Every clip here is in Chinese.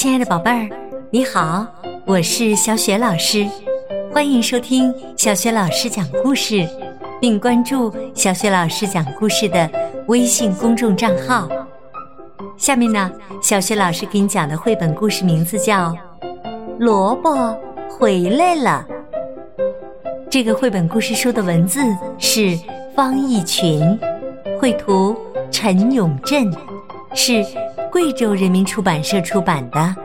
亲爱的宝贝儿，你好，我是小雪老师，欢迎收听小雪老师讲故事，并关注小雪老师讲故事的微信公众账号。下面呢，小雪老师给你讲的绘本故事名字叫《萝卜回来了》。这个绘本故事书的文字是方逸群，绘图陈永振，是。贵州人民出版社出版的。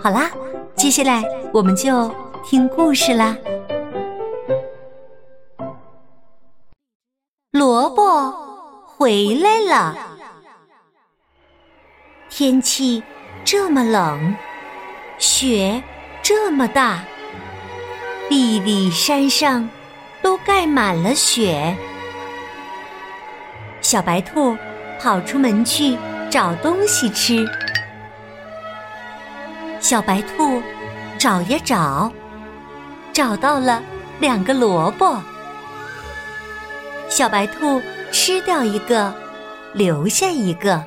好啦，接下来我们就听故事啦。萝卜回来了，天气这么冷，雪这么大，地里山上都盖满了雪。小白兔跑出门去。找东西吃，小白兔找呀找，找到了两个萝卜。小白兔吃掉一个，留下一个。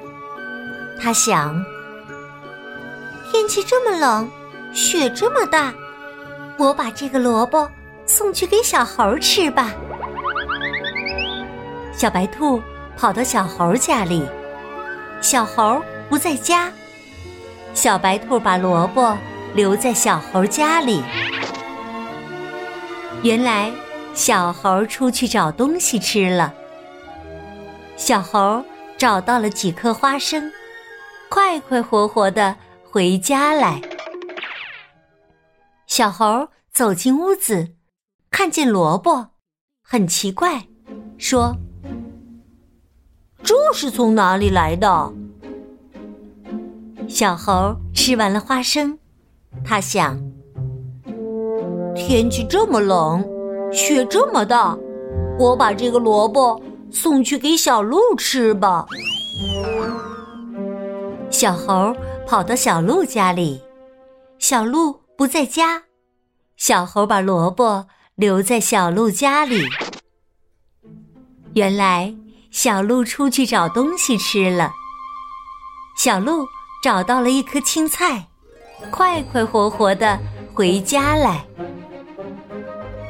他想：天气这么冷，雪这么大，我把这个萝卜送去给小猴吃吧。小白兔跑到小猴家里。小猴不在家，小白兔把萝卜留在小猴家里。原来小猴出去找东西吃了。小猴找到了几颗花生，快快活活的回家来。小猴走进屋子，看见萝卜，很奇怪，说。这是从哪里来的？小猴吃完了花生，他想：天气这么冷，雪这么大，我把这个萝卜送去给小鹿吃吧。小猴跑到小鹿家里，小鹿不在家，小猴把萝卜留在小鹿家里。原来。小鹿出去找东西吃了。小鹿找到了一颗青菜，快快活活的回家来。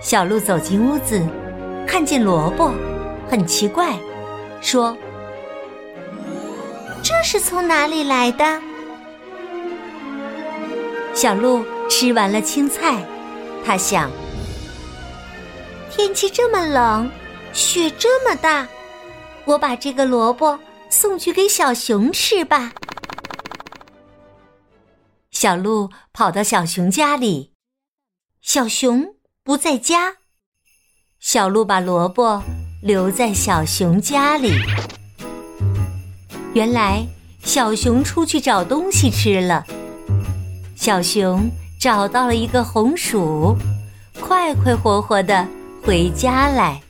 小鹿走进屋子，看见萝卜，很奇怪，说：“这是从哪里来的？”小鹿吃完了青菜，他想：天气这么冷，雪这么大。我把这个萝卜送去给小熊吃吧。小鹿跑到小熊家里，小熊不在家。小鹿把萝卜留在小熊家里。原来小熊出去找东西吃了。小熊找到了一个红薯，快快活活的回家来。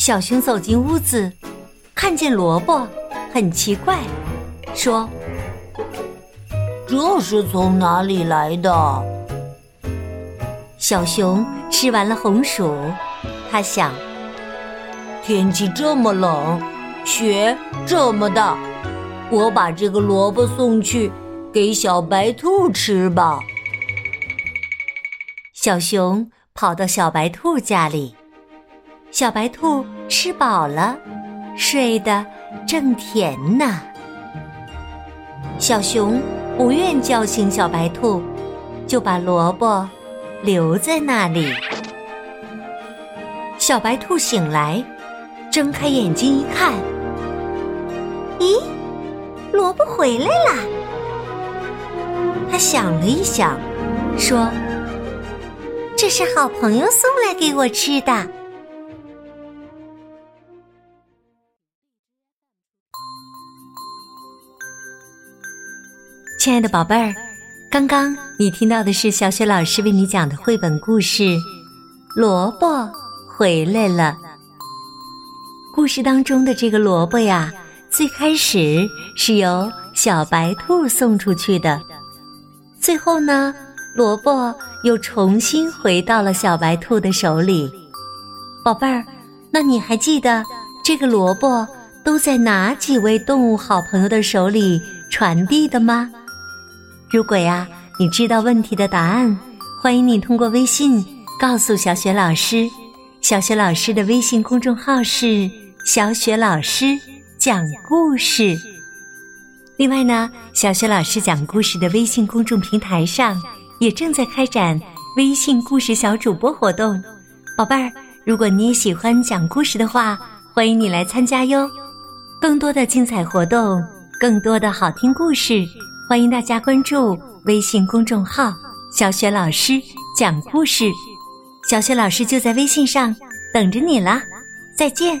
小熊走进屋子，看见萝卜，很奇怪，说：“这是从哪里来的？”小熊吃完了红薯，他想：“天气这么冷，雪这么大，我把这个萝卜送去给小白兔吃吧。”小熊跑到小白兔家里。小白兔吃饱了，睡得正甜呢。小熊不愿叫醒小白兔，就把萝卜留在那里。小白兔醒来，睁开眼睛一看，咦，萝卜回来了。他想了一想，说：“这是好朋友送来给我吃的。”亲爱的宝贝儿，刚刚你听到的是小雪老师为你讲的绘本故事《萝卜回来了》。故事当中的这个萝卜呀，最开始是由小白兔送出去的，最后呢，萝卜又重新回到了小白兔的手里。宝贝儿，那你还记得这个萝卜都在哪几位动物好朋友的手里？传递的吗？如果呀，你知道问题的答案，欢迎你通过微信告诉小雪老师。小雪老师的微信公众号是“小雪老师讲故事”。另外呢，小雪老师讲故事的微信公众平台上也正在开展微信故事小主播活动。宝贝儿，如果你也喜欢讲故事的话，欢迎你来参加哟。更多的精彩活动，更多的好听故事，欢迎大家关注微信公众号“小雪老师讲故事”。小雪老师就在微信上等着你啦，再见。